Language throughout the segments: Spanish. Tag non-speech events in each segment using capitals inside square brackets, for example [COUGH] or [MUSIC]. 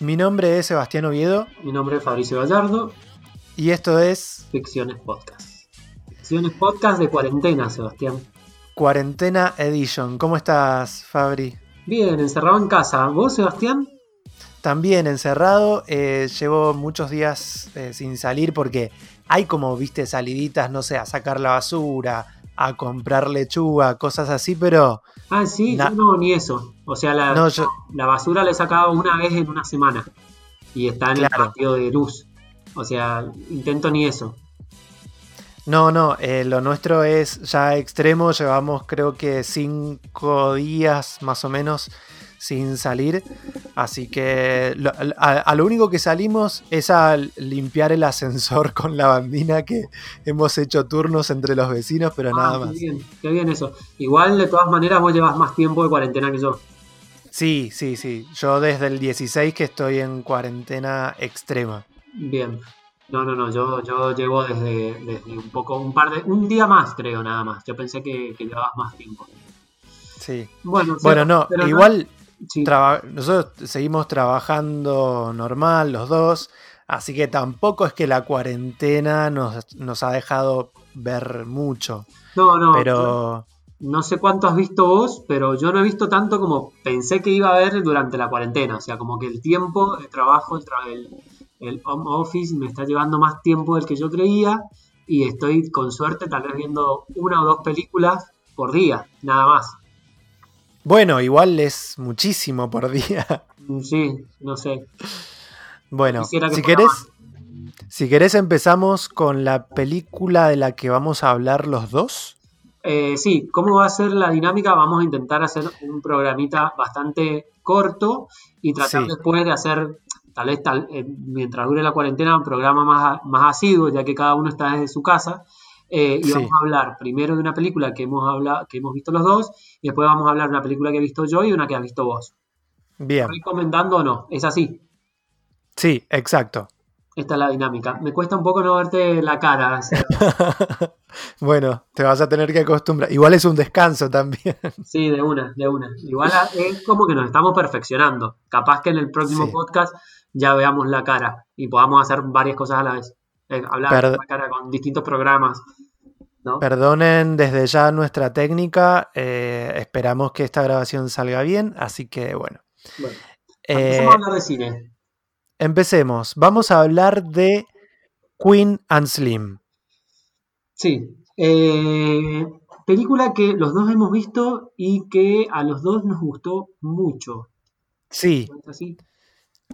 Mi nombre es Sebastián Oviedo. Mi nombre es Fabricio Gallardo. Y esto es Ficciones Podcast. Ficciones Podcast de cuarentena, Sebastián. Cuarentena Edition. ¿Cómo estás, Fabri? Bien, encerrado en casa. ¿Vos, Sebastián? También encerrado. Eh, llevo muchos días eh, sin salir porque hay como, viste, saliditas, no sé, a sacar la basura, a comprar lechuga, cosas así, pero... Ah, sí, yo no, ni eso. O sea, la, la basura la he sacado una vez en una semana y está en el patio de luz. O sea, intento ni eso. No, no, eh, lo nuestro es ya extremo, llevamos creo que cinco días más o menos sin salir, así que a, lo único que salimos es a limpiar el ascensor [LAUGHS] con la bandina que hemos hecho turnos entre los vecinos, pero nada más. Qué bien, qué bien eso. Igual de todas maneras vos llevas más tiempo de cuarentena que yo. Sí, sí, sí. Yo desde el 16 que estoy en cuarentena extrema. Bien. No, no, no, yo, yo llevo desde, un poco, un par de, un día más creo nada más. Yo pensé que, llevabas más tiempo. Sí. Bueno, bueno no, igual nosotros seguimos trabajando normal los dos, así que tampoco es que la cuarentena nos, nos ha dejado ver mucho. No, no. Pero... No sé cuánto has visto vos, pero yo no he visto tanto como pensé que iba a ver durante la cuarentena. O sea, como que el tiempo de trabajo, el, el, el home office me está llevando más tiempo del que yo creía y estoy con suerte tal vez viendo una o dos películas por día, nada más. Bueno, igual es muchísimo por día. Mm, sí, no sé. Bueno, si querés, si querés empezamos con la película de la que vamos a hablar los dos. Eh, sí, ¿cómo va a ser la dinámica? Vamos a intentar hacer un programita bastante corto y tratar después de hacer tal vez tal, eh, mientras dure la cuarentena un programa más, más asiduo, ya que cada uno está desde su casa. Eh, y vamos a hablar primero de una película que hemos, hablado, que hemos visto los dos, y después vamos a hablar de una película que he visto yo y una que has visto vos. Bien. ¿Recomendando o no? ¿Es así? Sí, exacto. Esta es la dinámica. Me cuesta un poco no verte la cara. [LAUGHS] bueno, te vas a tener que acostumbrar. Igual es un descanso también. [LAUGHS] Sí, de una, de una. Igual es como que nos estamos perfeccionando. Capaz que en el próximo podcast ya veamos la cara y podamos hacer varias cosas a la vez. Eh, hablar la cara con distintos programas. Perdonen desde ya nuestra técnica. Eh, esperamos que esta grabación salga bien. Así que bueno. bueno eh, a hablar de cine. Empecemos. Vamos a hablar de Queen and Slim. Sí. película que los dos hemos visto y que a los dos nos gustó mucho. Sí.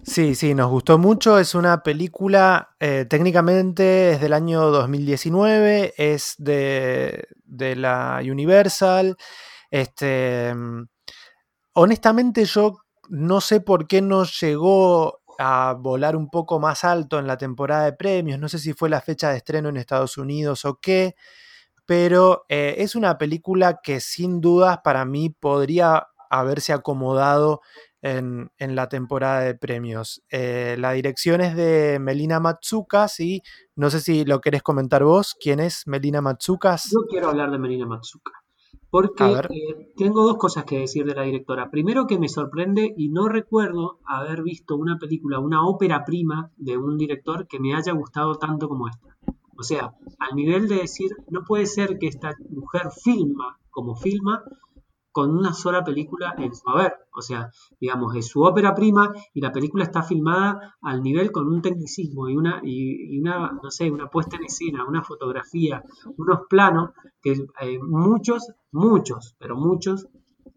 Sí, sí, nos gustó mucho. Es una película, eh, técnicamente es del año 2019, es de, de la Universal. Este, mm, honestamente yo no sé por qué no llegó a volar un poco más alto en la temporada de premios. No sé si fue la fecha de estreno en Estados Unidos o qué, pero eh, es una película que sin dudas para mí podría haberse acomodado en, la temporada de premios. Eh, la dirección es de Melina Matsukas y no sé si lo querés comentar vos. ¿Quién es Melina Matsukas? Yo quiero hablar de Melina Matsukas. Porque eh, tengo dos cosas que decir de la directora. Primero que me sorprende y no recuerdo haber visto una película, una ópera prima de un director que me haya gustado tanto como esta. O sea, al nivel de decir, no puede ser que esta mujer filma como filma con una sola película en su haber. O sea, digamos, es su ópera prima y la película está filmada al nivel con un tecnicismo y una, y, una no sé, una puesta en escena, una fotografía, unos planos que eh, muchos, muchos, pero muchos,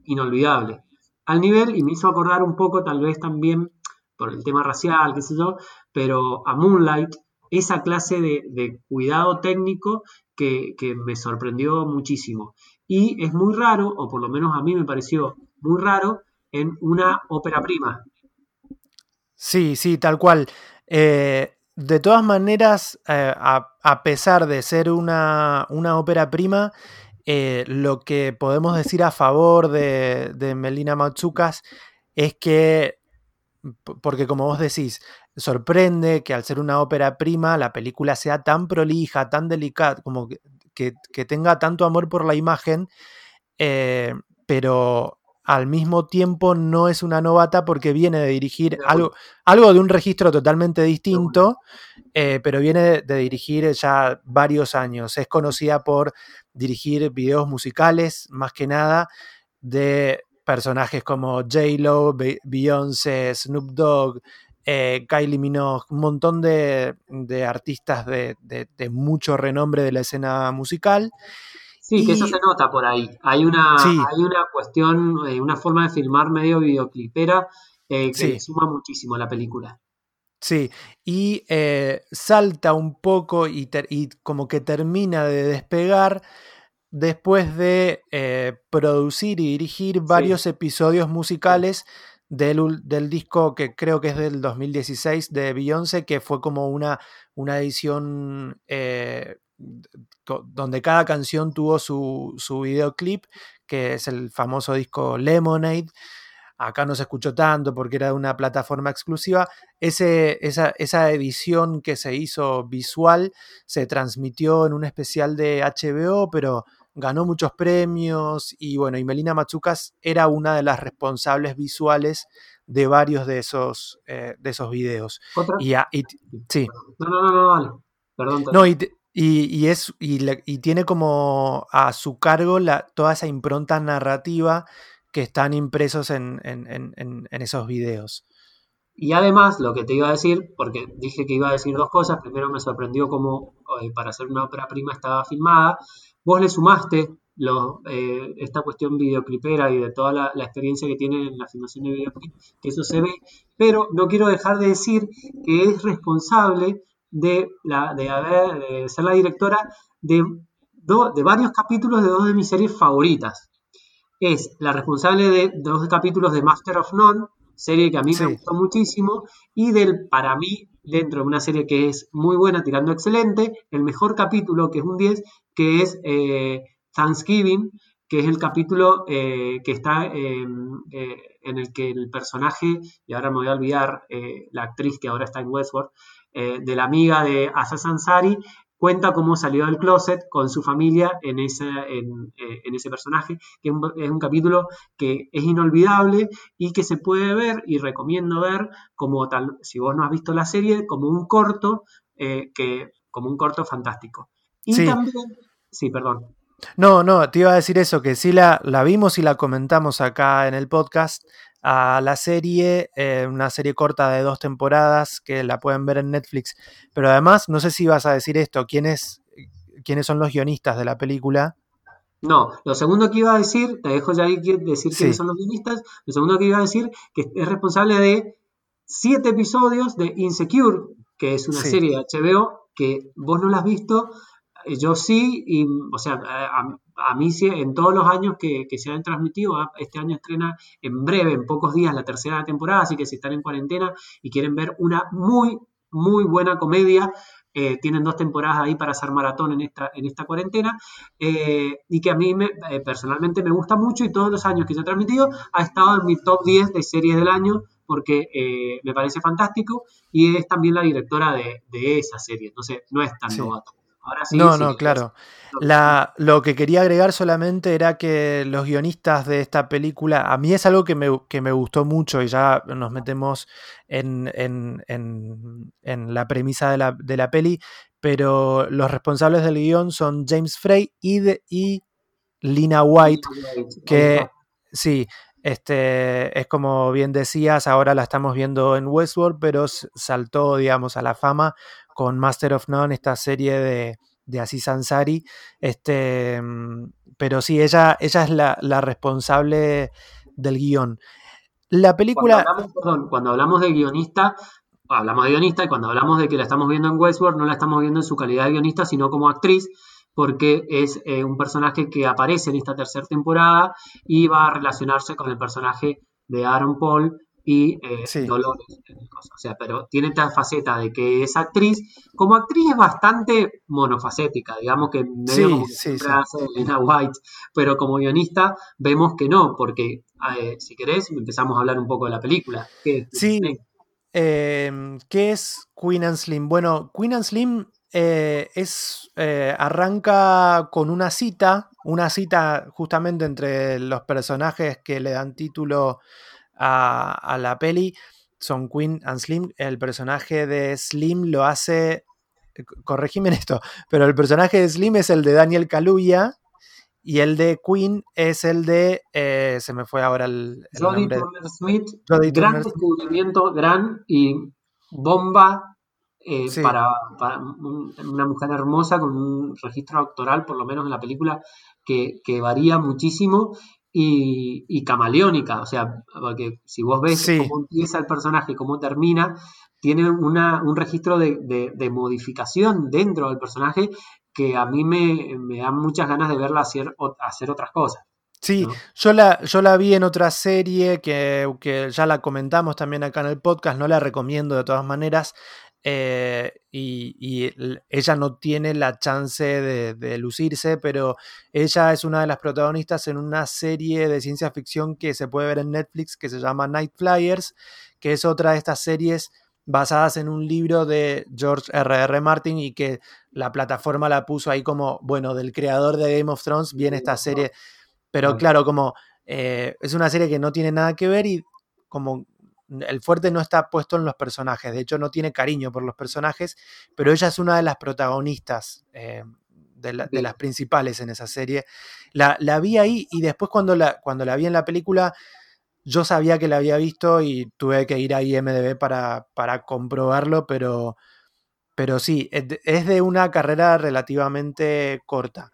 inolvidables. Al nivel, y me hizo acordar un poco tal vez también por el tema racial, qué sé yo, pero a Moonlight, esa clase de, cuidado técnico que, me sorprendió muchísimo. Y es muy raro, o por lo menos a mí me pareció muy raro, en una ópera prima. Sí, sí, tal cual. Eh, de todas maneras, eh, a, pesar de ser una, ópera prima, eh, lo que podemos decir a favor de, Melina Matsukas es que, porque como vos decís, sorprende que al ser una ópera prima la película sea tan prolija, tan delicada, como que, que, tenga tanto amor por la imagen, pero al mismo tiempo no es una novata porque viene de dirigir algo, algo de un registro totalmente distinto, eh, pero viene de dirigir ya varios años. Es conocida por dirigir videos musicales, más que nada, de personajes como J-Lo, Beyoncé, Snoop Dogg, eh, Kylie Minogue, un montón de, artistas de, mucho renombre de la escena musical. Sí, que eso se nota por ahí. Hay una, hay una cuestión, eh, una forma de filmar medio videoclipera eh, que suma muchísimo a la película. Sí, y salta un poco y, como que termina de despegar después de producir y dirigir varios episodios musicales del, del, disco que creo que es del 2016 de Beyoncé, que fue como una, una edición donde cada canción tuvo su, su, videoclip, que es el famoso disco Lemonade. Acá no se escuchó tanto porque era de una plataforma exclusiva. Ese, esa, esa, edición que se hizo visual se transmitió en un especial de HBO, pero ganó muchos premios y bueno, y Melina Matsukas era una de las responsables visuales de varios de esos, eh, de esos videos. Y, sí. No, no, no, no, vale. Perdón. No, y, y, es, y, tiene como a su cargo la, toda esa impronta narrativa que están impresos en, esos videos. Y además, lo que te iba a decir, porque dije que iba a decir dos cosas, primero me sorprendió cómo eh, para hacer una ópera prima estaba filmada, vos le sumaste eh, esta cuestión videoclipera y de toda la, la, experiencia que tiene en la filmación de videoclip, que eso se ve, pero no quiero dejar de decir que es responsable de, la, de, haber, ser la directora de, de varios capítulos de dos de mis series favoritas. Es la responsable de dos capítulos de Master of None, serie que a mí me gustó muchísimo, y del, para mí, dentro de una serie que es muy buena, tirando excelente, el mejor capítulo, que es un 10, que es eh, Thanksgiving, que es el capítulo eh, que está eh, en el que el personaje, y ahora me voy a olvidar, la actriz que ahora está en Westworld, de la amiga de Asa Sansari, cuenta cómo salió del closet con su familia en ese, en, ese personaje, que es un, capítulo que es inolvidable y que se puede ver y recomiendo ver como tal, si vos no has visto la serie, como un corto, que, como un corto fantástico. Y sí. también, sí, perdón. No, no, te iba a decir eso, que sí la, la vimos y la comentamos acá en el podcast, a la serie, eh, una serie corta de dos temporadas que la pueden ver en Netflix. Pero además, no sé si vas a decir esto, ¿quiénes, quiénes son los guionistas de la película? No, lo segundo que iba a decir, te dejo ya ahí decir quiénes son los guionistas, lo segundo que iba a decir, que es responsable de siete episodios de Insecure, que es una serie de HBO que vos no la has visto, yo sí, y, o sea, a, a mí en todos los años que, se han transmitido, ah, este año estrena en breve, en pocos días, la tercera temporada, así que si están en cuarentena y quieren ver una muy, muy buena comedia, eh, tienen dos temporadas ahí para hacer maratón en esta, en esta cuarentena, eh, y que a mí me, eh, personalmente me gusta mucho y todos los años que se ha transmitido ha estado en mi top 10 de series del año porque me parece fantástico y es también la directora de, esa serie, entonces no es tan novato no, no, claro. La, lo que quería agregar solamente era que los guionistas de esta película, a mí es algo que me, gustó mucho y ya nos metemos en, la premisa de la, de la, peli, pero los responsables del guion son James Frey y, y Lina White, que sí, este, es como bien decías, ahora la estamos viendo en Westworld, pero saltó, digamos, a la fama con Master of None, esta serie de, de Aziz Ansari. Este, mm, pero sí, ella, ella es la, responsable del guion. La película. Cuando hablamos, perdón, cuando hablamos de guionista, hablamos de guionista y cuando hablamos de que la estamos viendo en Westworld, no la estamos viendo en su calidad de guionista, sino como actriz, porque es eh, un personaje que aparece en esta tercera temporada y va a relacionarse con el personaje de Aaron Paul y eh, Dolores. O sea, pero tiene esta faceta de que es actriz. Como actriz es bastante monofacética, digamos que medio como hace Elena White, pero como guionista vemos que no, porque eh, si querés empezamos a hablar un poco de la película. sí. Em, ¿Qué es Queen and Slim? Bueno, Queen and Slim eh, es, eh, arranca con una cita, una cita justamente entre los personajes que le dan título a, la peli, son Queen and Slim. El personaje de Slim lo hace, corregime en esto, pero el personaje de Slim es el de Daniel Kaluuya y el de Queen es el de, eh, se me fue ahora el, Jodie Turner Smith, gran descubrimiento, gran y bomba eh, para, una mujer hermosa con un registro actoral, por lo menos en la película, que, varía muchísimo y, camaleónica. O sea, porque si vos ves cómo empieza el personaje y cómo termina, tiene un registro de, modificación dentro del personaje que a mí me, me da muchas ganas de verla hacer, hacer otras cosas. Sí, yo, la, yo la vi en otra serie que, que, ya la comentamos también acá en el podcast, no la recomiendo de todas maneras. Eh, y, ella no tiene la chance de, lucirse, pero ella es una de las protagonistas en una serie de ciencia ficción que se puede ver en Netflix que se llama Night Flyers, que es otra de estas series basadas en un libro de George R.R. R. Martin y que la plataforma la puso ahí como, bueno, del creador de Game of Thrones viene esta serie, pero claro, como eh, es una serie que no tiene nada que ver y como el fuerte no está puesto en los personajes, de hecho no tiene cariño por los personajes, pero ella es una de las protagonistas eh, de, las principales en esa serie. La, vi ahí y después cuando la, cuando la vi en la película, yo sabía que la había visto y tuve que ir a IMDB para, para comprobarlo, pero, pero sí, es de una carrera relativamente corta.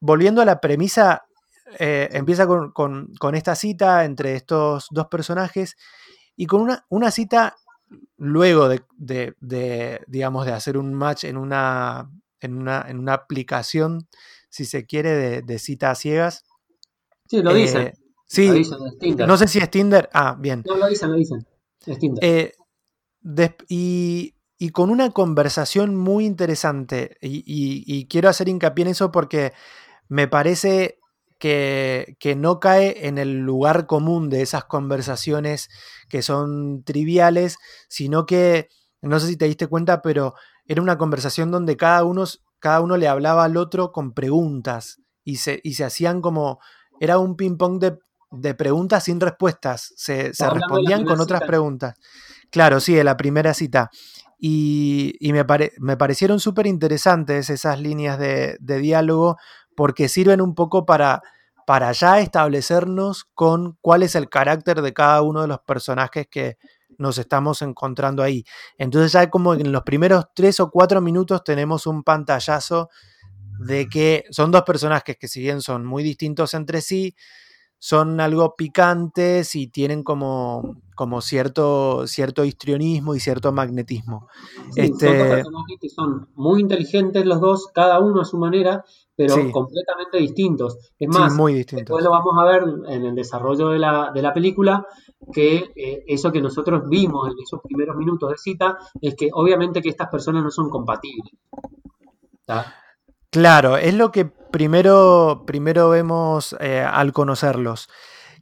Volviendo a la premisa, eh, empieza con, esta cita entre estos dos personajes y con una, una cita luego de, digamos, de hacer un match en una, en una, en una aplicación, si se quiere, de, citas ciegas. Sí, lo dicen. Eh, sí, no sé si es Tinder. Ah, bien. No, lo dicen, lo dicen. Es Tinder. Eh, y, con una conversación muy interesante. y, quiero hacer hincapié en eso porque me parece que, no cae en el lugar común de esas conversaciones que son triviales, sino que, no sé si te diste cuenta, pero era una conversación donde cada uno, cada uno le hablaba al otro con preguntas y se, y se hacían como, era un ping-pong de, preguntas sin respuestas, se, respondían con otras preguntas. Claro, sí, de la primera cita. Y, me, me, parecieron súper interesantes esas líneas de, de, diálogo porque sirven un poco para, para ya establecernos con cuál es el carácter de cada uno de los personajes que nos estamos encontrando ahí. Entonces ya como en los primeros tres o cuatro minutos tenemos un pantallazo de que son dos personajes que si bien son muy distintos entre sí, son algo picantes y tienen como, como cierto, cierto histrionismo y cierto magnetismo. este... Son dos personajes que son muy inteligentes los dos, cada uno a su manera, pero completamente distintos. Es más, muy distintos. después lo vamos a ver en el desarrollo de la, de la película, que eh, eso que nosotros vimos en esos primeros minutos de cita es que obviamente que estas personas no son compatibles. Claro, es lo que primero, primero vemos eh, al conocerlos.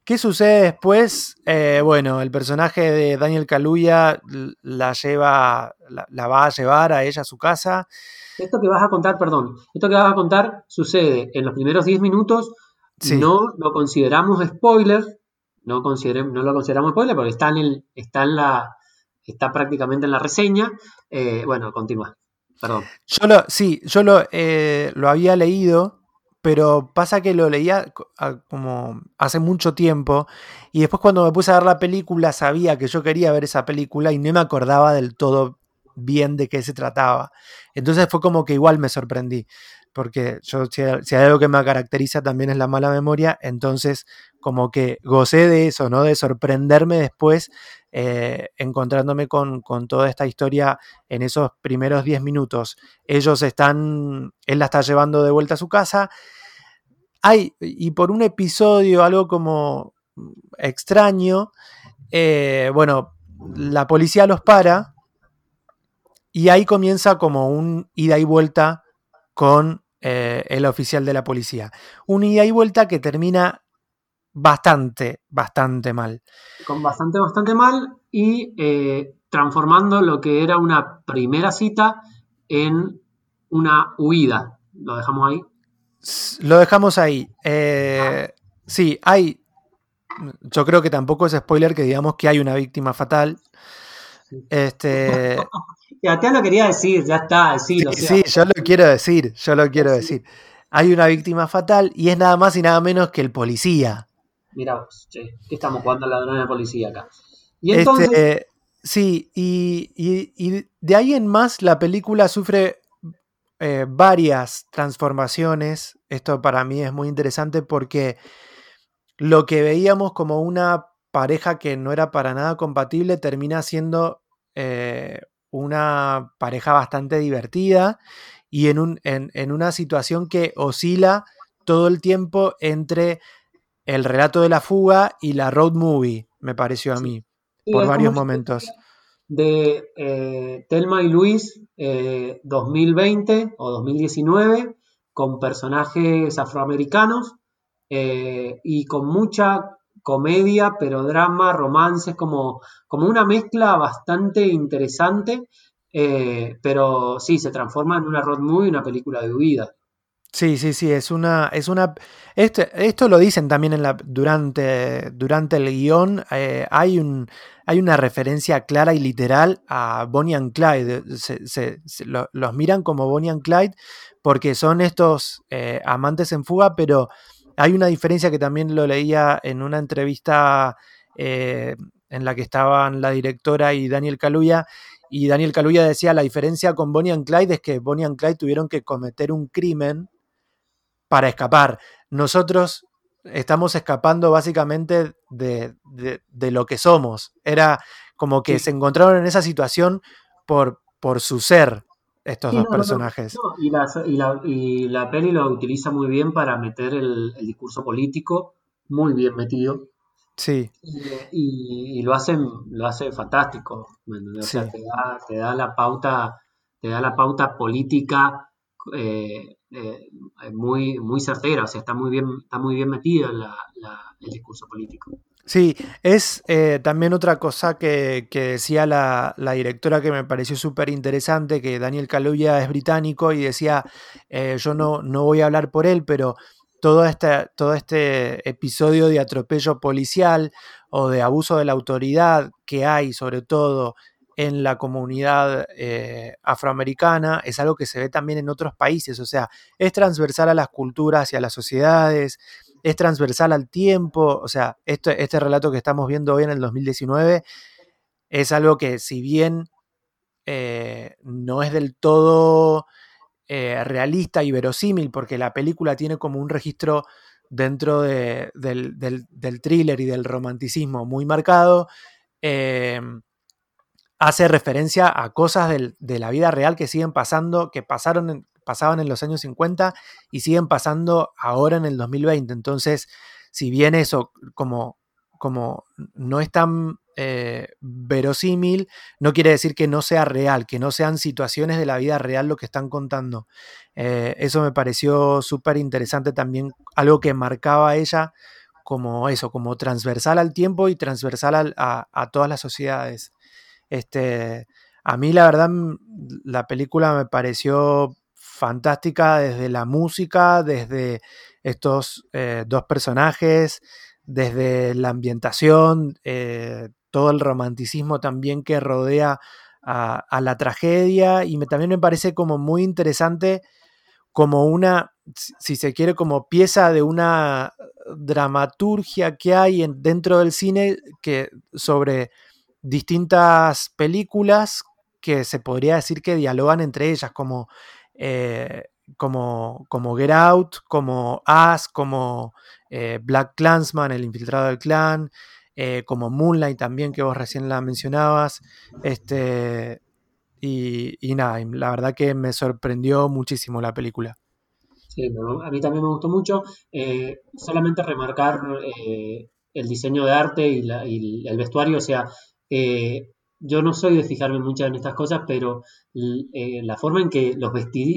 ¿Qué sucede después? Eh, bueno, el personaje de Daniel Kaluuya la lleva, la, va a llevar a ella a su casa. Esto que vas a contar, perdón, esto que vas a contar sucede en los primeros 10 minutos. No lo consideramos spoiler, no, no lo consideramos spoiler porque está en, el, está en la, está prácticamente en la reseña. Eh, bueno, continúa. Perdón. Yo lo, sí, yo lo, eh, lo había leído, pero pasa que lo leía como hace mucho tiempo y después cuando me puse a ver la película sabía que yo quería ver esa película y no me acordaba del todo bien de qué se trataba. Entonces fue como que igual me sorprendí, porque yo si algo que me caracteriza también es la mala memoria, entonces como que gocé de eso, ¿no? De sorprenderme después eh, encontrándome con, toda esta historia en esos primeros 10 minutos. Ellos están, él la está llevando de vuelta a su casa. Y por un episodio, algo como extraño, eh, bueno, la policía los para y ahí comienza como un ida y vuelta con eh, el oficial de la policía. Un ida y vuelta que termina bastante, bastante mal. Con bastante, bastante mal y eh, transformando lo que era una primera cita en una huida. ¿Lo dejamos ahí? Lo dejamos ahí. Eh, sí, hay. Yo creo que tampoco es spoiler que digamos que hay una víctima fatal. Este. [LAUGHS] ya te lo quería decir, ya está, sí, sí, yo lo quiero decir, yo lo quiero decir. Hay una víctima fatal y es nada más y nada menos que el policía. Mira vos, che, ¿qué estamos jugando la ladrón de policía acá? Y entonces. Este, sí, y, de ahí en más la película sufre eh, varias transformaciones. Esto para mí es muy interesante porque lo que veíamos como una pareja que no era para nada compatible termina siendo eh, una pareja bastante divertida y en, un, en, una situación que oscila todo el tiempo entre el relato de la fuga y la road movie, me pareció a mí, por varios momentos. De eh, Telma y Luis 2020 eh, o 2019, con personajes afroamericanos eh, y con mucha comedia, pero drama, romances, como, como una mezcla bastante interesante, eh, pero sí, se transforma en una road movie, una película de huida. Sí, sí, sí, es una, es una, este, esto lo dicen también en la, durante, durante el guion, eh, hay, un, hay una referencia clara y literal a Bonnie and Clyde, se, los miran como Bonnie and Clyde porque son estos eh, amantes en fuga, pero hay una diferencia que también lo leía en una entrevista eh, en la que estaban la directora y Daniel Kaluuya, y Daniel Kaluuya decía la diferencia con Bonnie and Clyde es que Bonnie and Clyde tuvieron que cometer un crimen para escapar. Nosotros estamos escapando básicamente de, lo que somos. Era como que se encontraron en esa situación por, por su ser, estos dos personajes. y, la, peli lo utiliza muy bien para meter el, discurso político, muy bien metido. Sí. Y, lo hacen, lo hace fantástico. te da, la pauta, te da la pauta política eh, eh, muy, muy certera, o sea, está muy bien, está muy bien metido en el discurso político. Sí, es eh, también otra cosa que, decía la, directora que me pareció súper interesante, que Daniel Kaluuya es británico y decía, eh, yo no, no voy a hablar por él, pero todo este, todo este episodio de atropello policial o de abuso de la autoridad que hay, sobre todo en la comunidad eh, afroamericana, es algo que se ve también en otros países, o sea, es transversal a las culturas y a las sociedades, es transversal al tiempo, o sea, este, este relato que estamos viendo hoy en el 2019 es algo que si bien eh, no es del todo eh, realista y verosímil, porque la película tiene como un registro dentro del, thriller y del romanticismo muy marcado, hace referencia a cosas de la vida real que siguen pasando, que pasaron en, pasaban en los años 50 y siguen pasando ahora en el 2020. Entonces, si bien eso como, como no es tan eh, verosímil, no quiere decir que no sea real, que no sean situaciones de la vida real lo que están contando. Eh, eso me pareció súper interesante también, algo que marcaba ella como eso, como transversal al tiempo y transversal a, a, todas las sociedades. Este, a mí la verdad la película me pareció fantástica desde la música, desde estos eh, dos personajes, desde la ambientación, eh, todo el romanticismo también que rodea a, la tragedia y me, también me parece como muy interesante como una, si se quiere, como pieza de una dramaturgia que hay dentro del cine que sobre distintas películas que se podría decir que dialogan entre ellas, como eh, como, como Get Out, como Us, como eh, Black Clansman, el infiltrado del clan, eh, como Moonlight también, que vos recién la mencionabas. Este, y, nada, la verdad que me sorprendió muchísimo la película. Sí, a mí también me gustó mucho. solamente remarcar el diseño de arte y, y, el vestuario, o sea, yo no soy de fijarme mucho en estas cosas, pero eh, la forma en que los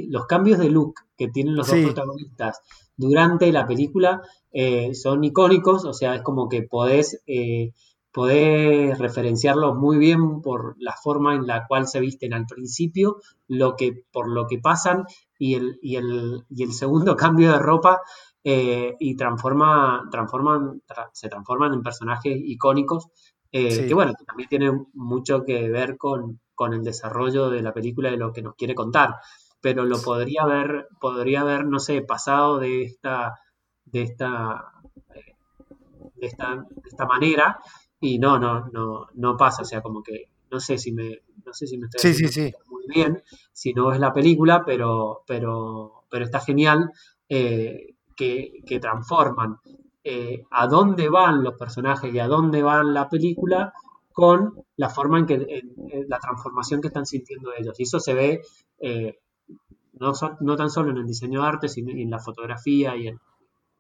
los cambios de look que tienen los dos protagonistas durante la película eh, son icónicos, o sea, es como que podés, eh, podés referenciarlos muy bien por la forma en la cual se visten al principio, lo que, por lo que pasan y el, y el, y el segundo [LAUGHS] cambio de ropa eh, y transforma, transforman, se transforman en personajes icónicos eh, que bueno, que también tiene mucho que ver con, con, el desarrollo de la película y de lo que nos quiere contar. Pero lo podría haber, podría haber, no sé, pasado de esta, de esta, eh, de esta, de esta manera y no, no, no, no pasa. O sea, como que no sé si me, no sé si me estoy sí, muy bien, si no es la película, pero, pero, pero está genial eh, que, que transforman eh, a dónde van los personajes y a dónde van la película con la forma en que la transformación que están sintiendo ellos. Y eso se ve eh, no, no, tan solo en el diseño de arte, sino en la fotografía y en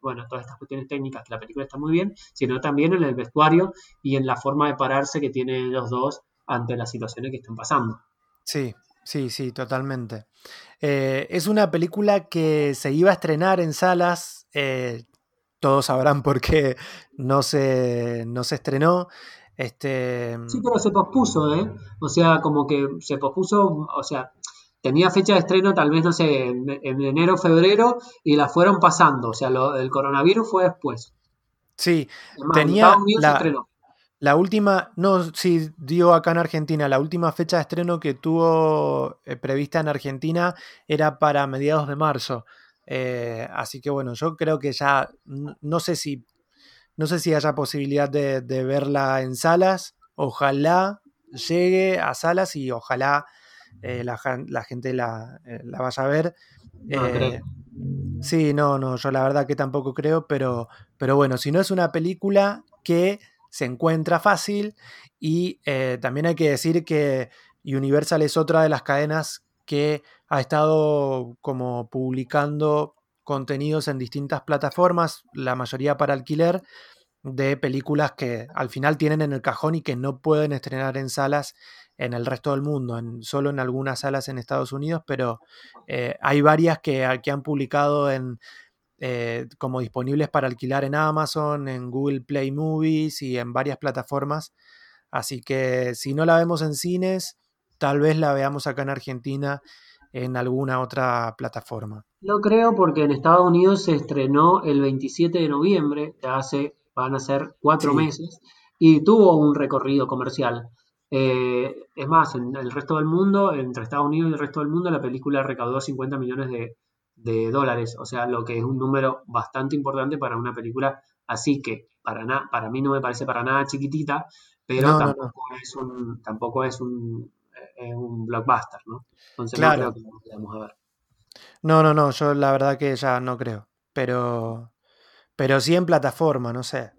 bueno, todas estas cuestiones técnicas que la película está muy bien, sino también en el vestuario y en la forma de pararse que tienen los dos ante las situaciones que están pasando. Sí, sí, sí, totalmente. Eh, es una película que se iba a estrenar en salas todos sabrán por qué no se, no se estrenó. Este... Sí, pero se pospuso, ¿eh? O sea, como que se pospuso, o sea, tenía fecha de estreno tal vez, no sé, en, enero, febrero, y la fueron pasando. O sea, lo, el coronavirus fue después. Sí, tenía la, la, última, no, sí, dio acá en Argentina, la última fecha de estreno que tuvo eh, prevista en Argentina era para mediados de marzo. Eh, así que bueno, yo creo que ya no, sé si no sé si haya posibilidad de, verla en salas. Ojalá llegue a salas y ojalá eh, la, gente la, eh, la, vaya a ver. sí, no, no, yo la verdad que tampoco creo, pero, pero bueno, si no es una película que se encuentra fácil y también hay que decir que Universal es otra de las cadenas que ha estado como publicando contenidos en distintas plataformas, la mayoría para alquiler, de películas que al final tienen en el cajón y que no pueden estrenar en salas en el resto del mundo, en, solo en algunas salas en Estados Unidos, pero eh, hay varias que, han publicado en, eh, como disponibles para alquilar en Amazon, en Google Play Movies y en varias plataformas. Así que si no la vemos en cines, tal vez la veamos acá en Argentina en alguna otra plataforma. No creo porque en Estados Unidos se estrenó el 27 de noviembre, ya hace, van a ser cuatro meses, y tuvo un recorrido comercial. Eh, es más, en el resto del mundo, entre Estados Unidos y el resto del mundo, la película recaudó 50 millones de, dólares, o sea, lo que es un número bastante importante para una película así que para, para mí no me parece para nada chiquitita, pero tampoco, Es un, tampoco es un es un blockbuster, ¿no? Entonces claro. no a ver. No, no, no, yo la verdad que ya no creo. Pero, pero sí en plataforma, no sé.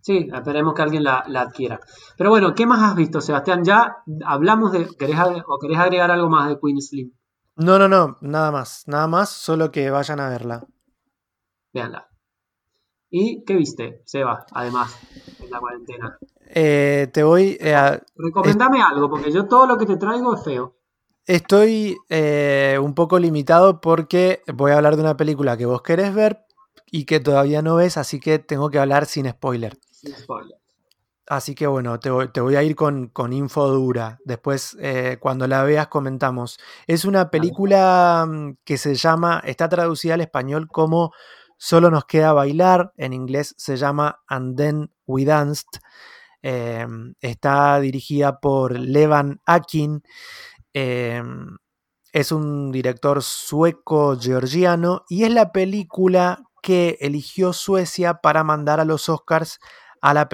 Sí, esperemos que alguien la, adquiera. Pero bueno, ¿qué más has visto, Sebastián? Ya hablamos de. ¿querés, ¿O querés agregar algo más de Queen Slim? No, no, no, nada más. Nada más, solo que vayan a verla. Veanla. ¿Y qué viste, Seba, además, en la cuarentena? Eh, te voy eh, a... Recomendame algo, porque yo todo lo que te traigo es feo. Estoy eh, un poco limitado porque voy a hablar de una película que vos querés ver y que todavía no ves, así que tengo que hablar sin spoiler. Sin spoiler. Así que bueno, te voy, a ir con, info dura. Después, cuando la veas, comentamos. Es una película mm, que se llama, está traducida al español como Solo nos queda bailar. En inglés se llama And Then We Danced. Em, está dirigida por Levan Akin. Em, es un director sueco-georgiano y es la película que eligió Suecia para mandar a los Oscars a la,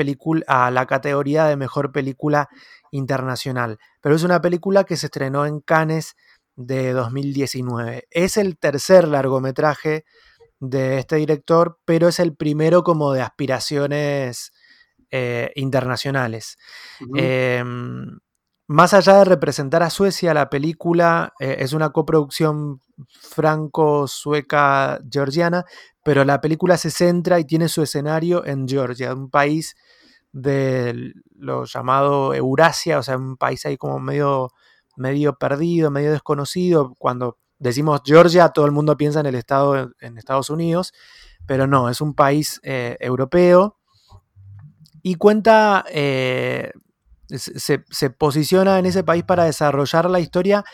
a la categoría de mejor película internacional. Pero es una película que se estrenó en Cannes de 2019. Es el tercer largometraje de este director, pero es el primero como de aspiraciones eh, internacionales. Em, más allá de representar a Suecia, la película eh, es una coproducción franco-sueca-georgiana, pero la película se centra y tiene su escenario en Georgia, un país de lo llamado Eurasia, o sea, un país ahí como medio, medio perdido, medio desconocido. Cuando decimos Georgia, todo el mundo piensa en el estado en Estados Unidos, pero no, es un país eh, europeo y cuenta, eh, se, posiciona en ese país para desarrollar la historia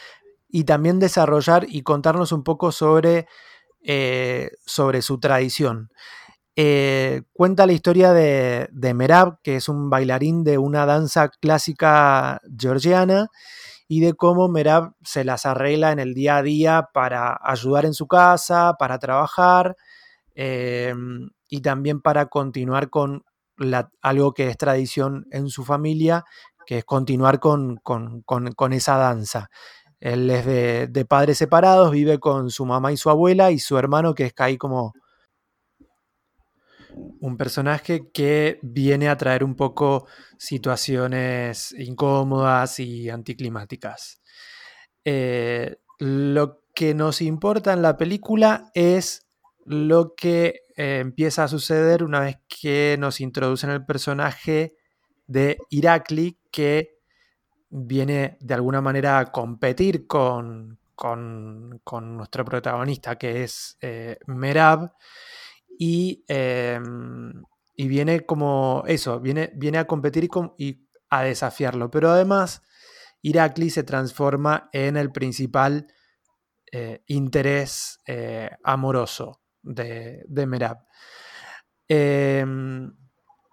y también desarrollar y contarnos un poco sobre, eh, sobre su tradición. Eh, cuenta la historia de, de, Merab, que es un bailarín de una danza clásica georgiana, y de cómo Merab se las arregla en el día a día para ayudar en su casa, para trabajar y también para continuar con algo que es tradición en su familia, que es continuar con, esa danza. Él es de, padres separados, vive con su mamá y su abuela y su hermano, que es ahí como un personaje que viene a traer un poco situaciones incómodas y anticlimáticas. Eh, lo que nos importa en la película es lo que eh, empieza a suceder una vez que nos introducen el personaje de Irakli que viene de alguna manera a competir con, nuestro protagonista que es eh, Merab y, em, y, viene como eso, viene, viene a competir y, a desafiarlo, pero además Irakli se transforma en el principal eh, interés amoroso de, de Merab. Em,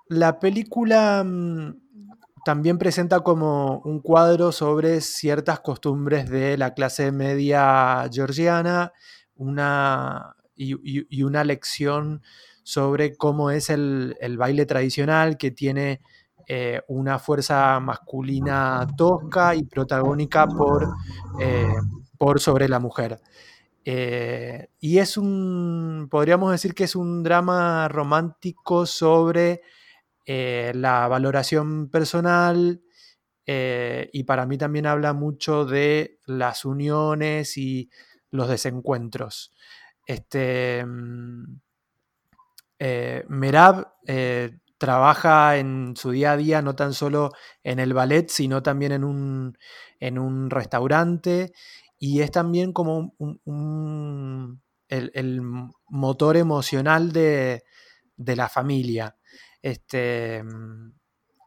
la película mm, también presenta como un cuadro sobre ciertas costumbres de la clase media georgiana una, y, una lección sobre cómo es el, baile tradicional que tiene eh, una fuerza masculina tosca y protagónica por, eh, por sobre la mujer. Eh, y es un, podríamos decir que es un drama romántico sobre eh, la valoración personal eh, y para mí también habla mucho de las uniones y los desencuentros. Este, mm, Merab trabaja en su día a día no tan solo en el ballet, sino también en un, en un restaurante y es también como un, el, motor emocional de, la familia. Este,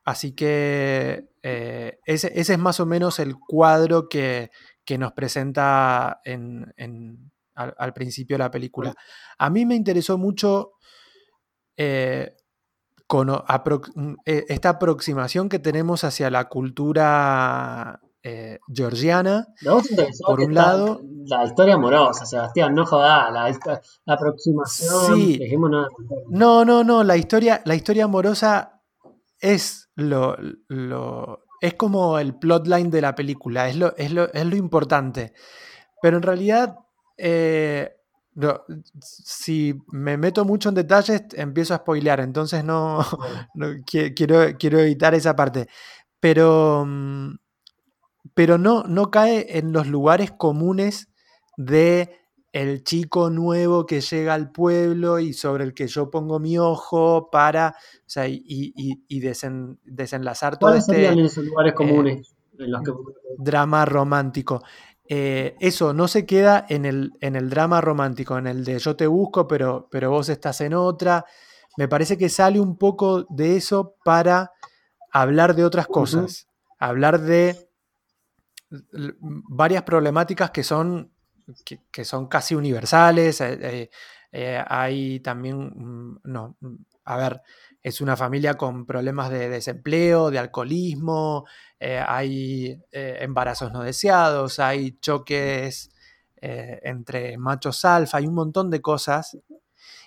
así que eh, ese, es más o menos el cuadro que, nos presenta al, principio de la película. A mí me interesó mucho eh, con, eh, esta aproximación que tenemos hacia la cultura eh, georgiana. por un lado. La historia amorosa, Sebastián, no jodas, la, aproximación. Sí. No, no, no, la historia, la historia amorosa es lo, es como el plotline de la película, es lo, es lo, es lo importante. Pero en realidad, eh, si me meto mucho en detalles, empiezo a spoilear, entonces no, [LAUGHS] quiero, quiero evitar esa parte. Pero mm, pero no, no cae en los lugares comunes de el chico nuevo que llega al pueblo y sobre el que yo pongo mi ojo para y, desenlazar todo este serían esos lugares eh, comunes drama romántico. Eh, eso no se queda en el, en el, drama romántico, en el de yo te busco, pero, pero vos estás en otra. Me parece que sale un poco de eso para hablar de otras cosas, hablar de varias problemáticas que son, que, son casi universales. Eh, eh, eh, hay también, mm, no, mm, a ver, es una familia con problemas de desempleo, de alcoholismo, hay embarazos no deseados, hay choques entre machos alfa, hay un montón de cosas.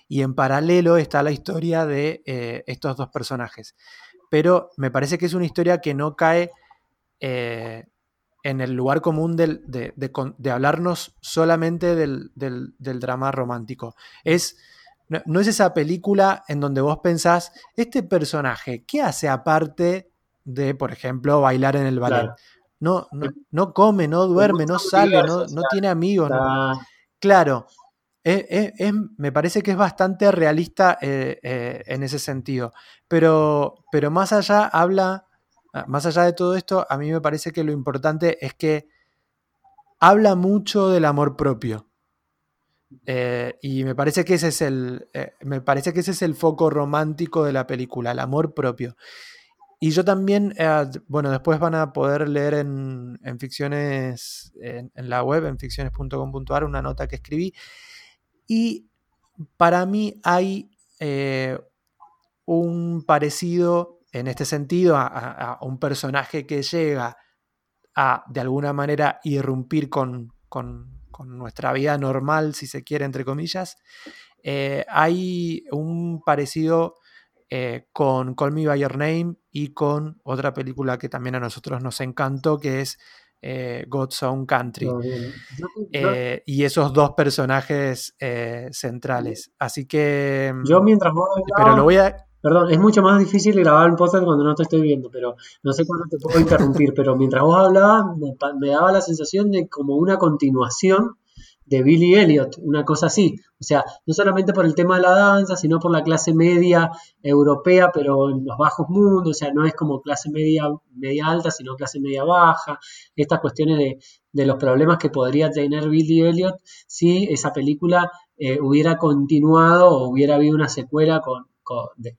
Y en paralelo está la historia de estos dos personajes. Pero me parece que es una historia que no cae en el lugar común de, hablarnos solamente del, drama romántico. Es, no, es esa película en donde vos pensás, este personaje, ¿qué hace aparte de, por ejemplo, bailar en el ballet? No, no, come, no duerme, no sale, no, tiene amigos. Claro, me parece que es bastante realista eh, eh, en ese sentido. Pero, pero más allá habla más allá de todo esto, a mí me parece que lo importante es que habla mucho del amor propio. Eh, y me parece que ese es el. Eh, me parece que ese es el foco romántico de la película, el amor propio. Y yo también, eh, bueno, después van a poder leer en, ficciones, en, la web, en ficciones.com.ar, una nota que escribí. Y para mí hay un parecido en este sentido a, un personaje que llega a, de alguna manera, irrumpir con, nuestra vida normal, si se quiere, entre comillas. Eh, hay un parecido eh, con Call Me By Your Name y con otra película que también a nosotros nos encantó, que es eh, God's Own Country. y esos dos personajes centrales. Así que... Yo mientras vos... Pero lo voy a... Perdón, es mucho más difícil grabar un podcast cuando no te estoy viendo, pero no sé cuándo te puedo interrumpir, pero mientras vos hablabas me, daba la sensación de como una continuación de Billy Elliot, una cosa así. O sea, no solamente por el tema de la danza, sino por la clase media europea, pero en los bajos mundos, o sea, no es como clase media, media alta, sino clase media baja. Estas cuestiones de, de los problemas que podría tener Billy Elliot si esa película eh, hubiera continuado o hubiera habido una secuela con,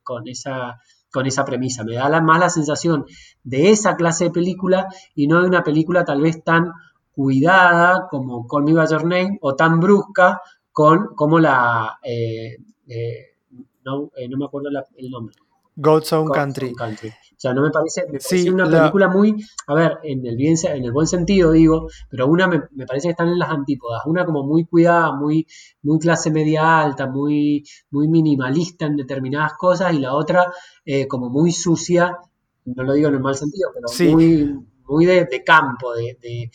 con, esa, con esa premisa. Me da la, más la sensación de esa clase de película y no de una película tal vez tan cuidada como Call Me By Your Name o tan brusca con, como la... Eh, eh, no, eh, no, me acuerdo el nombre. God's Own Country. O sea, no me parece, una película muy, a ver, en el, bien, en el buen sentido digo, pero una me, parece que están en las antípodas. Una como muy cuidada, muy, muy clase media alta, muy, muy minimalista en determinadas cosas y la otra eh, como muy sucia, no lo digo en el mal sentido, pero muy, muy de, campo, de,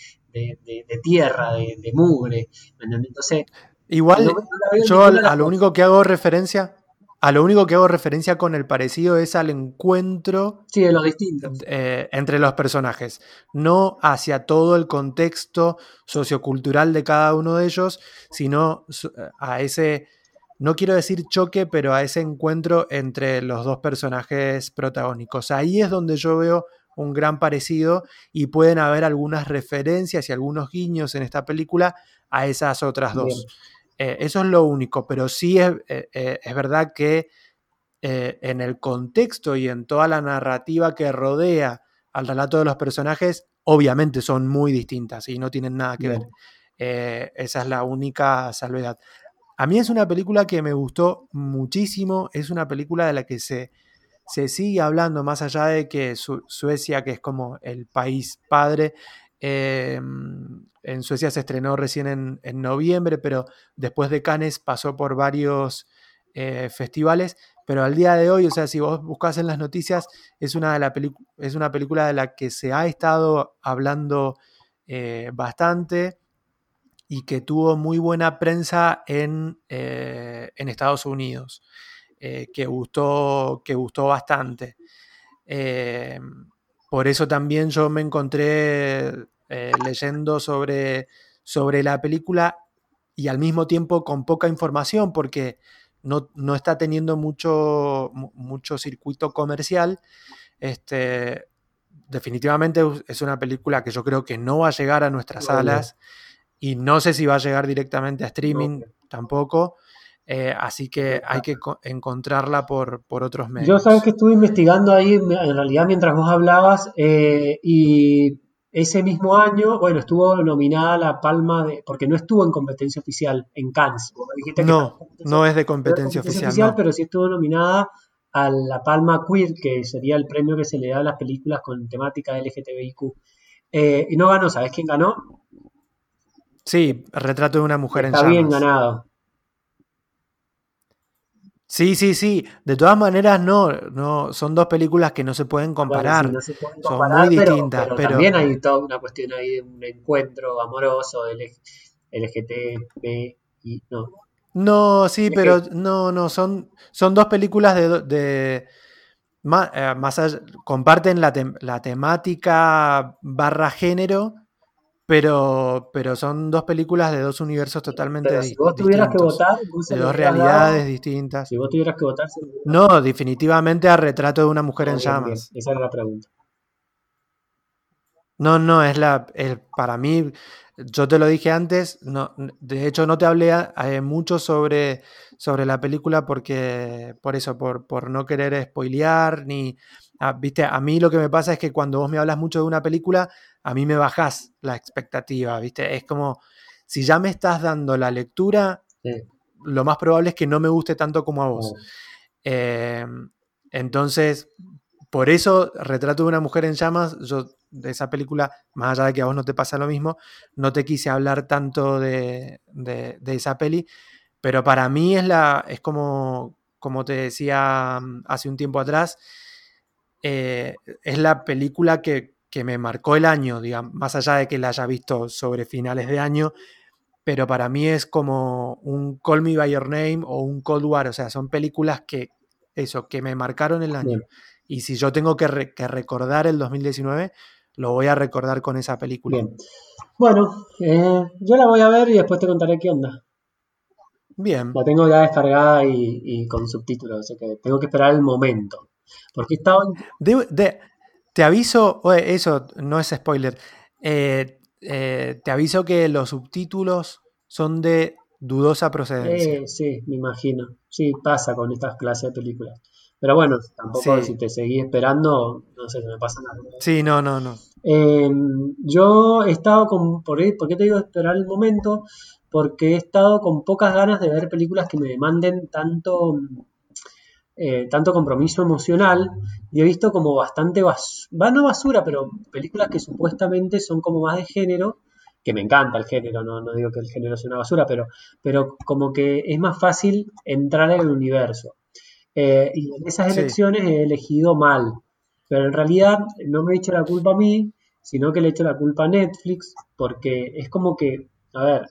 tierra, de, mugre. Entonces, Igual, yo a lo único que hago referencia a lo único que hago referencia con el parecido es al encuentro sí, de los distintos. Eh, entre los personajes, no hacia todo el contexto sociocultural de cada uno de ellos, sino a ese, no quiero decir choque, pero a ese encuentro entre los dos personajes protagónicos. Ahí es donde yo veo un gran parecido y pueden haber algunas referencias y algunos guiños en esta película a esas otras dos. Eh, eso es lo único, pero sí es, eh, eh, es verdad que en el contexto y en toda la narrativa que rodea al relato de los personajes, obviamente son muy distintas y no tienen nada que ver. esa es la única salvedad. A mí es una película que me gustó muchísimo, es una película de la que se, se sigue hablando, más allá de que Suecia, que es como el país padre, Em, en Suecia se estrenó recién en, noviembre, pero después de Cannes pasó por varios eh, festivales. Pero al día de hoy, o sea, si vos buscas en las noticias, es una, de la es una película de la que se ha estado hablando eh, bastante y que tuvo muy buena prensa en, eh, en Estados Unidos, que, gustó, que gustó bastante. Por eso también yo me encontré eh, leyendo sobre, sobre la película y al mismo tiempo con poca información porque no, está teniendo mucho, mucho circuito comercial. Este, definitivamente es una película que yo creo que no va a llegar a nuestras salas y no sé si va a llegar directamente a streaming tampoco. Eh, así que hay que encontrarla por, por, otros medios. Yo sabes que estuve investigando ahí, en realidad mientras vos hablabas, eh, y ese mismo año, bueno, estuvo nominada la Palma de, porque no estuvo en competencia oficial en Cannes. no, no es de competencia, oficial. Pero sí estuvo nominada a la Palma Queer, que sería el premio que se le da a las películas con temática LGTBIQ. Eh, y no ganó, ¿sabes quién ganó? Sí, Retrato de una mujer en llamas. Está bien ganado. Sí, sí, sí. De todas maneras, no, no, son dos películas que no se pueden comparar. son muy distintas. Pero, también hay toda una cuestión ahí de un encuentro amoroso LGTB y no. No, sí, pero no, no, son, son dos películas de, de más, eh, allá, comparten la, la temática barra género, pero, pero son dos películas de dos universos totalmente distintos. Si vos tuvieras que votar, de dos realidades distintas. Si vos tuvieras que votar, no, definitivamente a retrato de una mujer en llamas. Esa era la pregunta. No, no, es la. para mí, yo te lo dije antes, no, de hecho no te hablé eh, mucho sobre, sobre la película porque, por eso, por, por no querer spoilear, ni. Ah, viste, a mí lo que me pasa es que cuando vos me hablas mucho de una película, a mí me bajás la expectativa, viste. Es como, si ya me estás dando la lectura, lo más probable es que no me guste tanto como a vos. Em, entonces, por eso, Retrato de una mujer en llamas, yo de esa película, más allá de que a vos no te pasa lo mismo, no te quise hablar tanto de, esa peli, pero para mí es, la, es como, como te decía mm, hace un tiempo atrás, eh, es la película que, me marcó el año, digamos, más allá de que la haya visto sobre finales de año, pero para mí es como un Call Me By Your Name o un Cold War, o sea, son películas que, eso, que me marcaron el año. Y si yo tengo que, recordar el 2019, lo voy a recordar con esa película. Bien. Bueno, eh, yo la voy a ver y después te contaré qué onda. Bien. La tengo ya descargada y, con subtítulos, o sea que tengo que esperar el momento. Porque estaba... te aviso, eso no es spoiler, eh, eh, te aviso que los subtítulos son de dudosa procedencia. sí, me imagino. Sí, pasa con estas clases de películas. Pero bueno, tampoco si te seguí esperando, no sé, se me pasa nada. Sí, no, no, no. Em, yo he estado con, ¿por, qué te digo esperar el momento? Porque he estado con pocas ganas de ver películas que me demanden tanto, eh, tanto compromiso emocional y he visto como bastante, basura, no basura, pero películas que supuestamente son como más de género, que me encanta el género, no, no digo que el género sea una basura, pero, pero como que es más fácil entrar en el universo. Eh, y en esas elecciones he elegido mal. Pero en realidad no me he hecho la culpa a mí, sino que le he hecho la culpa a Netflix, porque es como que, a ver.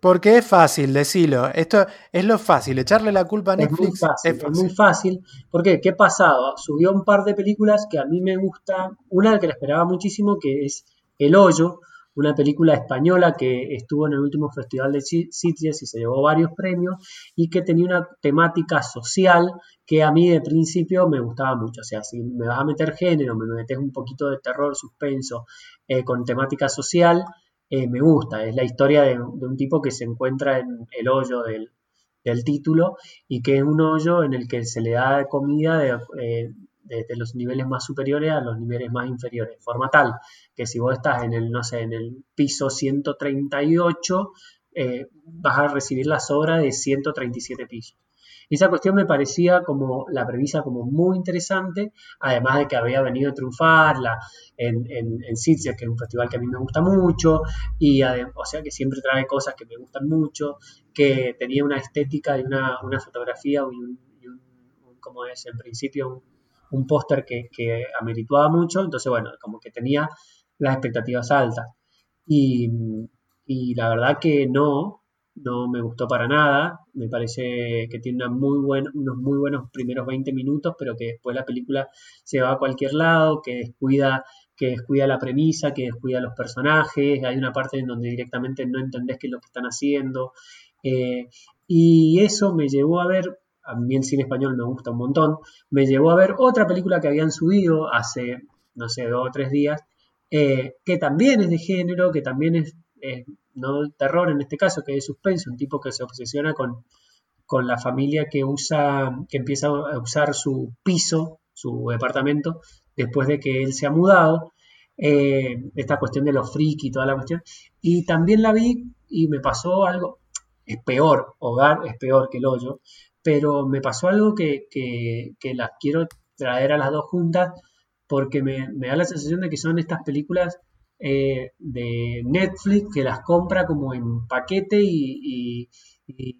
Porque es fácil, decirlo. Esto es lo fácil, echarle la culpa a Netflix. Es muy fácil, es, muy fácil. Porque, ¿qué pasado? Subió un par de películas que a mí me gusta. Una que la esperaba muchísimo, que es El Hoyo, una película española que estuvo en el último festival de Sitges y se llevó varios premios y que tenía una temática social que a mí de principio me gustaba mucho. O sea, si me vas a meter género, me metes un poquito de terror, suspenso eh, con temática social, eh, me gusta. Es la historia de, un tipo que se encuentra en el hoyo del, título y que es un hoyo en el que se le da comida de, eh, desde los niveles más superiores a los niveles más inferiores, forma tal que si vos estás en el, no sé, en el piso 138, eh, vas a recibir la sobra de 137 pisos. Esa cuestión me parecía como la premisa como muy interesante, además de que había venido a triunfar la, en, en, en Sitges, que es un festival que a mí me gusta mucho, y o sea que siempre trae cosas que me gustan mucho, que tenía una estética y una, fotografía y un, como es en principio un un póster que, que amerituaba mucho, entonces bueno, como que tenía las expectativas altas. Y, la verdad que no, no me gustó para nada, me parece que tiene unos muy buenos primeros 20 minutos, pero que después la película se va a cualquier lado, que descuida que descuida la premisa, que descuida los personajes, hay una parte en donde directamente no entendés qué es lo que están haciendo. Eh, y eso me llevó a ver a mí el cine español me gusta un montón, me llevó a ver otra película que habían subido hace, no sé, dos o tres días, eh, que también es de género, que también es, no terror en este caso, que es suspenso, un tipo que se obsesiona con, con la familia que usa, que empieza a usar su piso, su departamento, después de que él se ha mudado. Eh, esta cuestión de los friki y toda la cuestión. Y también la vi y me pasó algo, es peor, Hogar es peor que el hoyo, pero me pasó algo que, las quiero traer a las dos juntas porque me, da la sensación de que son estas películas eh, de Netflix que las compra como en paquete y,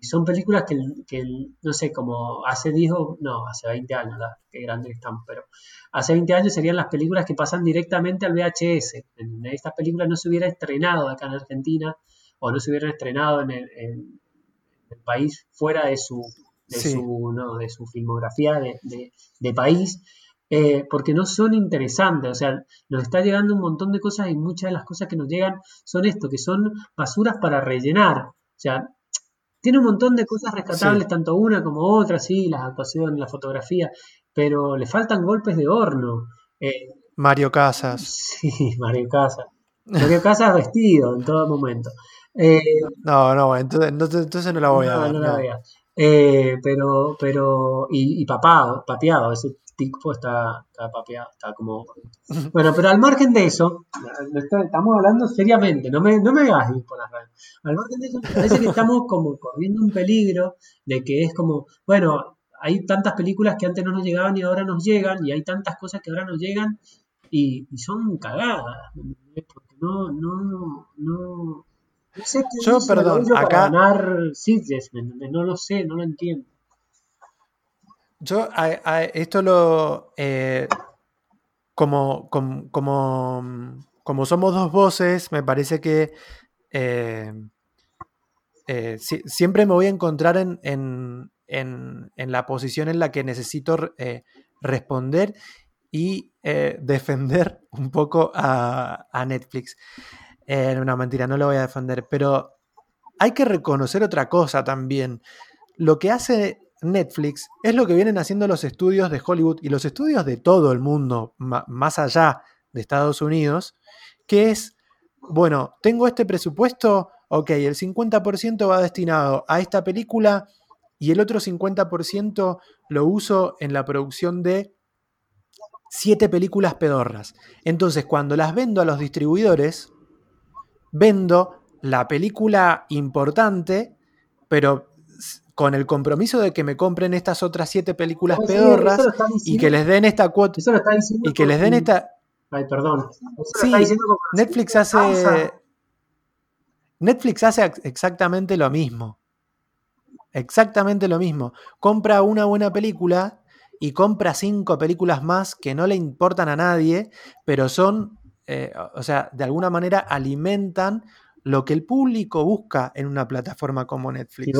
son películas que, no sé, como hace 10 no, hace 20 años, qué grandes están, pero hace 20 años serían las películas que pasan directamente al VHS. Estas películas no se hubieran estrenado acá en Argentina o no se hubieran estrenado en el país fuera de su de, su, ¿no? de su filmografía de, país, eh, porque no son interesantes, o sea, nos está llegando un montón de cosas y muchas de las cosas que nos llegan son esto, que son basuras para rellenar, o sea, tiene un montón de cosas rescatables, tanto una como otra, sí, las actuaciones, la fotografía, pero le faltan golpes de horno. Eh, Mario Casas. [LAUGHS] Sí, Mario Casas. Mario Casas vestido en todo momento. Eh, no, no, entonces, entonces, no la voy a ver. No la eh, pero, pero, y, y papado, pateado, ese tipo está, está papeado, está como... Bueno, pero al margen de eso, estamos hablando seriamente, no me, no me hagas ir por las redes. Al margen de eso, me parece que estamos como corriendo un peligro de que es como, bueno, hay tantas películas que antes no nos llegaban y ahora nos llegan, y hay tantas cosas que ahora nos llegan y, son cagadas, porque no, no, no, no sé qué Yo, perdón, acá... ganar no lo sé, no lo entiendo. Yo esto lo... Eh, como, como, como, somos dos voces, me parece que eh, eh, siempre me voy a encontrar en, en, en, la posición en la que necesito responder y [LAUGHS] defender un poco a, a Netflix. Una mentira, no lo voy a defender, pero hay que reconocer otra cosa también. Lo que hace Netflix es lo que vienen haciendo los estudios de Hollywood y los estudios de todo el mundo, más allá de Estados Unidos, que es, bueno, tengo este presupuesto, ok, el 50% va destinado a esta película y el otro 50% lo uso en la producción de siete películas pedorras. Entonces, cuando las vendo a los distribuidores, vendo la película importante, pero con el compromiso de que me compren estas otras siete películas pedorras y que les den esta cuota y que les den esta Ay, perdón. sí, Netflix hace Netflix hace exactamente lo mismo. Exactamente lo mismo. Compra una buena película y compra cinco películas más que no le importan a nadie, pero son eh, o sea, de alguna manera alimentan lo que el público busca en una plataforma como Netflix.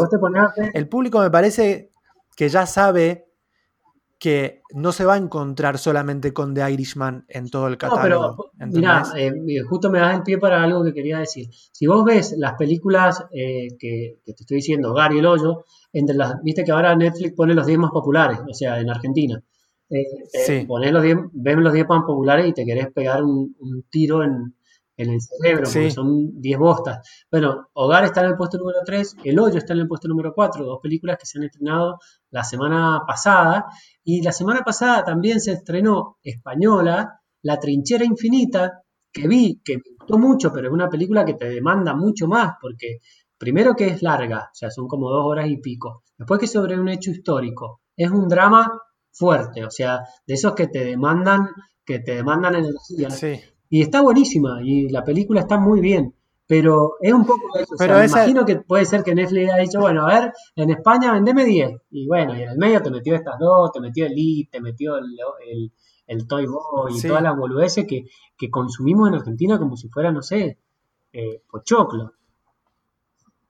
El público me parece que ya sabe que no se va a encontrar solamente con The Irishman en todo el catálogo. No, pero mira, eh, justo me das el pie para algo que quería decir. Si vos ves las películas eh, que, te estoy diciendo, Gary el Hoyo, entre las, viste que ahora Netflix pone los 10 más populares, o sea, en Argentina. Eh, eh los diez, ves los 10 pan populares y te querés pegar un, tiro en, el cerebro, porque son 10 bostas. Bueno, Hogar está en el puesto número 3, El Hoyo está en el puesto número 4, dos películas que se han estrenado la semana pasada. Y la semana pasada también se estrenó española, La Trinchera Infinita, que vi, que me gustó mucho, pero es una película que te demanda mucho más, porque primero que es larga, o sea, son como dos horas y pico. Después que sobre un hecho histórico. Es un drama fuerte, o sea, de esos que te demandan, que te demandan energía. Y está buenísima, y la película está muy bien. Pero es un poco eso. Pero me imagino que puede ser que Netflix haya dicho, bueno, a ver, en España vendeme 10. Y bueno, y en el medio te metió estas dos, te metió el Elite, te metió el, el, Toy Boy y todas las boludeces que, que, consumimos en Argentina como si fuera, no sé, eh, pochoclo.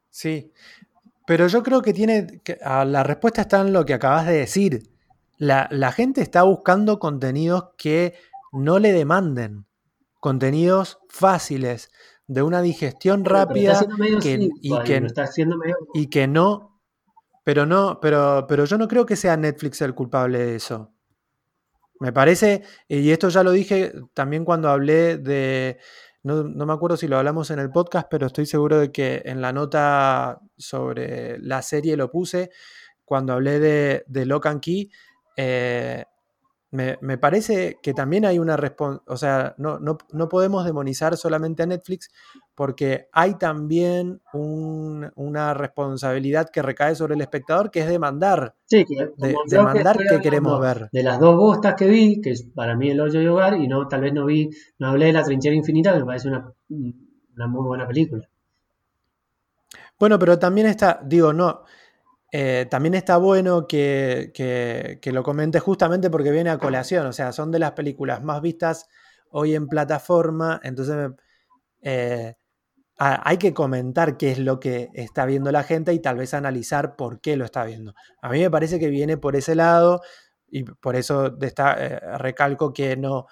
Sí, pero yo creo que tiene, que, la respuesta está en lo que acabas de decir la, gente está buscando contenidos que no le demanden, contenidos fáciles, de una digestión rápida y, que, no, pero no, pero, pero yo no creo que sea Netflix el culpable de eso. Me parece, y esto ya lo dije también cuando hablé de, no, me acuerdo si lo hablamos en el podcast, pero estoy seguro de que en la nota sobre la serie lo puse, cuando hablé de, de Lock and Key, eh, me, parece que también hay una responsabilidad, o sea, no, no, podemos demonizar solamente a Netflix porque hay también una responsabilidad que recae sobre el espectador que es demandar, sí, que, demandar que, queremos ver. De las dos bostas que vi, que es para mí el hoyo y hogar, y no, tal vez no vi, no hablé de la trinchera infinita, que me parece una, una muy buena película. Bueno, pero también está, digo, no, eh, también está bueno que, lo comente justamente porque viene a colación, o sea, son de las películas más vistas hoy en plataforma, entonces eh, hay que comentar qué es lo que está viendo la gente y tal vez analizar por qué lo está viendo. A mí me parece que viene por ese lado y por eso eh, recalco que no,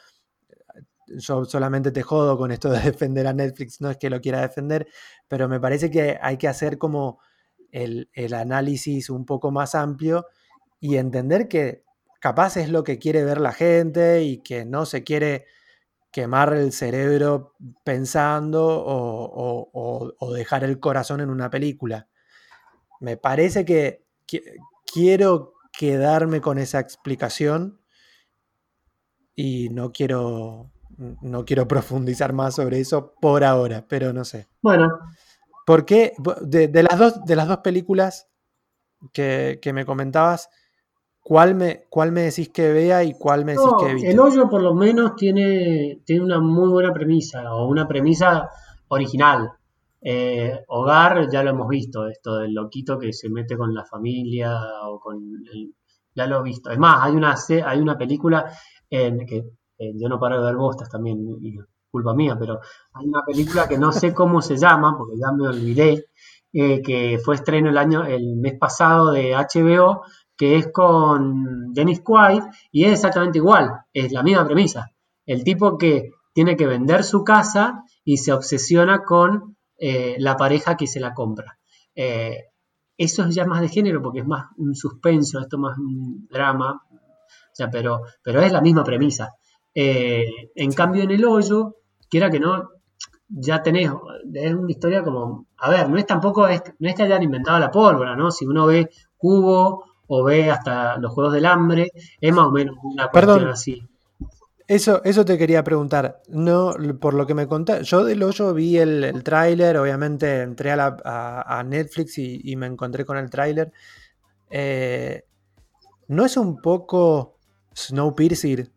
yo solamente te jodo con esto de defender a Netflix, no es que lo quiera defender, pero me parece que hay que hacer como el, análisis un poco más amplio y entender que capaz es lo que quiere ver la gente y que no se quiere, quemar el cerebro pensando o, dejar el corazón en una película. Me parece que, quiero quedarme con esa explicación y no quiero, no quiero profundizar más sobre eso por ahora, pero no sé. Bueno. ¿Por qué? De, las, dos, de las dos películas que, que me comentabas, ¿Cuál me, ¿Cuál me decís que vea y cuál me decís que evite? El hoyo por lo menos tiene, tiene una muy buena premisa, o una premisa original. Eh, hogar, ya lo hemos visto, esto del loquito que se mete con la familia o con ya lo he visto. Es más, hay una, hay una película en que yo no paro de ver bostas también, y culpa mía, pero hay una película que no sé cómo se llama, porque ya me olvidé, eh, que fue estreno el año, el mes pasado de HBO, que es con Dennis Quaid y es exactamente igual, es la misma premisa. El tipo que tiene que vender su casa y se obsesiona con eh, la pareja que se la compra. Eh, eso es ya más de género porque es más un suspenso, esto más un drama, o pero, pero es la misma premisa. En cambio, en el hoyo, quiera que no, ya tenés, es una historia como, a ver, no es tampoco, no es que hayan inventado la pólvora, ¿no? Si uno ve Cubo o ve hasta los Juegos del Hambre, es más o menos una cuestión así. Eso, eso te quería preguntar. No, por lo que me contaste, yo del hoyo vi el, el tráiler, obviamente entré a, Netflix y, me encontré con el tráiler. Eh, ¿No es un poco Snowpiercer,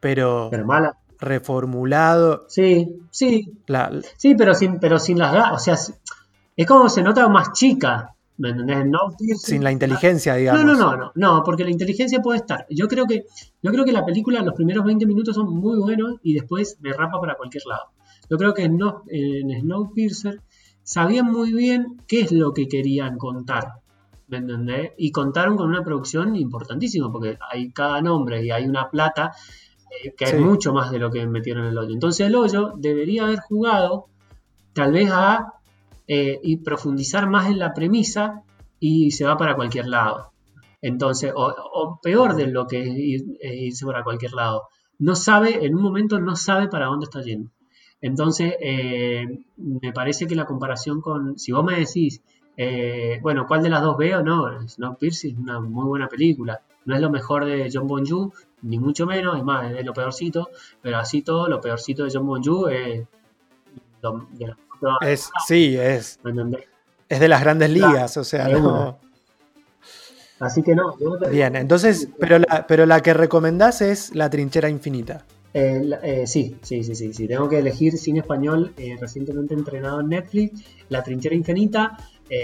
pero, pero mala. Reformulado? Sí, sí. sí, pero sin, pero sin las O sea, es como se nota más chica. ¿Me entendés? Sin la inteligencia, digamos. No, no, no, no, no, porque la inteligencia puede estar. Yo creo que, yo creo que la película, los primeros 20 minutos son muy buenos y después me rapa para cualquier lado. Yo creo que en, en Snowpiercer sabían muy bien qué es lo que querían contar. ¿Me entendés? Y contaron con una producción importantísima, porque hay cada nombre y hay una plata que hay mucho más de lo que metieron en el hoyo. Entonces el hoyo debería haber jugado tal vez a eh, y profundizar más en la premisa y se va para cualquier lado. Entonces, o, peor de lo que es irse para cualquier lado, no sabe, en un momento no sabe para dónde está yendo. Entonces, eh, me parece que la comparación con, si vos me decís, eh, bueno, ¿cuál de las dos veo? No, Snowpiercer es una muy buena película. No es lo mejor de John Bon Joon, ni mucho menos, es más, es lo peorcito, pero así todo, lo peorcito de John Bon Joon es de es, sí, es. Es de las grandes ligas, o sea, no. Así que no. Bien, entonces, pero la, pero la que recomendás es La Trinchera Infinita. Eh, eh, sí, sí, sí, sí, sí. Tengo que elegir cine español eh, recientemente entrenado en Netflix. La Trinchera Infinita,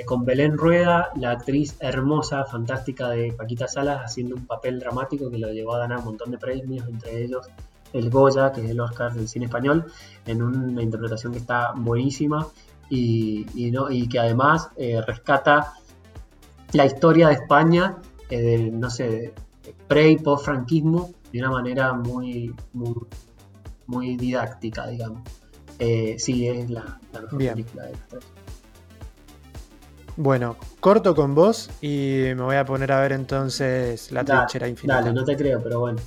con Belén Rueda, la actriz hermosa, fantástica de Paquita Salas, haciendo un papel dramático que lo llevó a ganar un montón de premios, entre ellos el Goya, que es el Oscar del cine español, en una interpretación que está buenísima y, ¿no? y que además eh, rescata la historia de España, eh, no sé, pre y post franquismo, de una manera muy, muy, didáctica, digamos. Eh, sí, es la, mejor película de la bueno, corto con vos y me voy a poner a ver entonces La Trinchera Infinita. Dale, no te creo, pero bueno.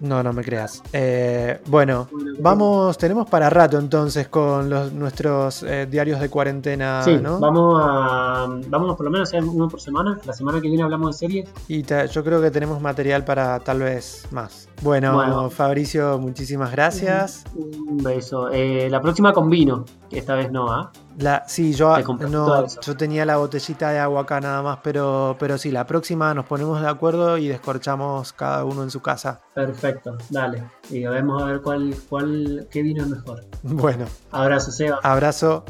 No, no me creas. Eh, bueno, vamos, tenemos para rato entonces con los, nuestros eh, diarios de cuarentena, sí, Vamos a, vamos por lo menos a hacer uno por semana. La semana que viene hablamos de series. Y yo creo que tenemos material para tal vez más. Bueno, Fabricio, muchísimas gracias. Un beso. Eh, la próxima con vino, esta vez no, ¿ah? La, sí, yo, no, yo tenía la botellita de agua acá nada más, pero, pero sí, la próxima nos ponemos de acuerdo y descorchamos cada uno en su casa. Perfecto, dale. Y vemos a ver cuál, cuál, qué vino es mejor. Bueno. Abrazo, Seba. Abrazo.